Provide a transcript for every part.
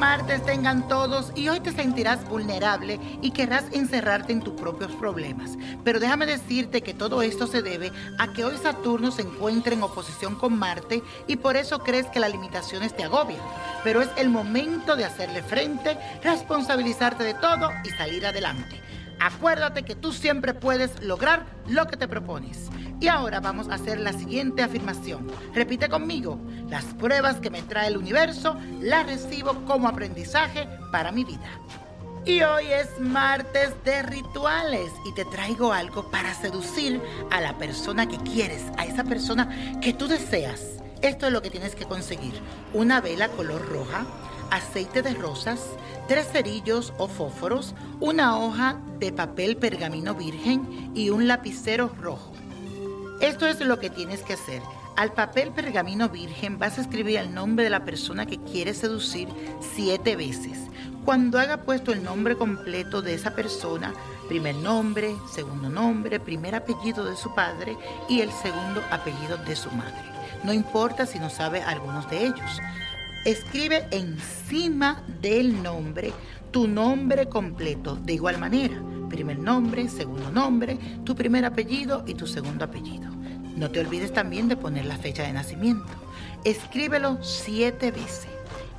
martes tengan todos y hoy te sentirás vulnerable y querrás encerrarte en tus propios problemas. Pero déjame decirte que todo esto se debe a que hoy Saturno se encuentra en oposición con Marte y por eso crees que las limitaciones te agobian. Pero es el momento de hacerle frente, responsabilizarte de todo y salir adelante. Acuérdate que tú siempre puedes lograr lo que te propones. Y ahora vamos a hacer la siguiente afirmación. Repite conmigo. Las pruebas que me trae el universo las recibo como aprendizaje para mi vida. Y hoy es martes de rituales y te traigo algo para seducir a la persona que quieres, a esa persona que tú deseas. Esto es lo que tienes que conseguir. Una vela color roja, aceite de rosas, tres cerillos o fósforos, una hoja de papel pergamino virgen y un lapicero rojo. Esto es lo que tienes que hacer. Al papel pergamino virgen vas a escribir el nombre de la persona que quieres seducir siete veces. Cuando haga puesto el nombre completo de esa persona, primer nombre, segundo nombre, primer apellido de su padre y el segundo apellido de su madre. No importa si no sabe algunos de ellos. Escribe encima del nombre tu nombre completo de igual manera. Primer nombre, segundo nombre, tu primer apellido y tu segundo apellido. No te olvides también de poner la fecha de nacimiento. Escríbelo siete veces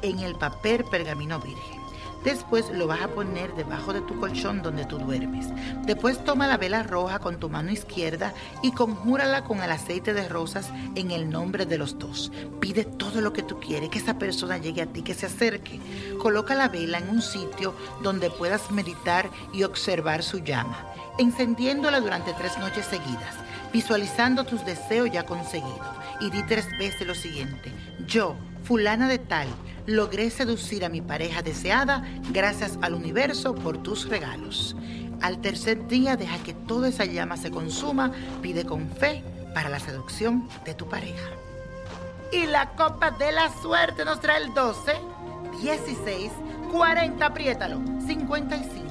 en el papel pergamino virgen. Después lo vas a poner debajo de tu colchón donde tú duermes. Después toma la vela roja con tu mano izquierda y conjúrala con el aceite de rosas en el nombre de los dos. Pide todo lo que tú quieres, que esa persona llegue a ti, que se acerque. Coloca la vela en un sitio donde puedas meditar y observar su llama, encendiéndola durante tres noches seguidas, visualizando tus deseos ya conseguidos. Y di tres veces lo siguiente. Yo, fulana de tal, logré seducir a mi pareja deseada gracias al universo por tus regalos. Al tercer día deja que toda esa llama se consuma, pide con fe para la seducción de tu pareja. Y la copa de la suerte nos trae el 12, 16, 40, apriétalo, 55,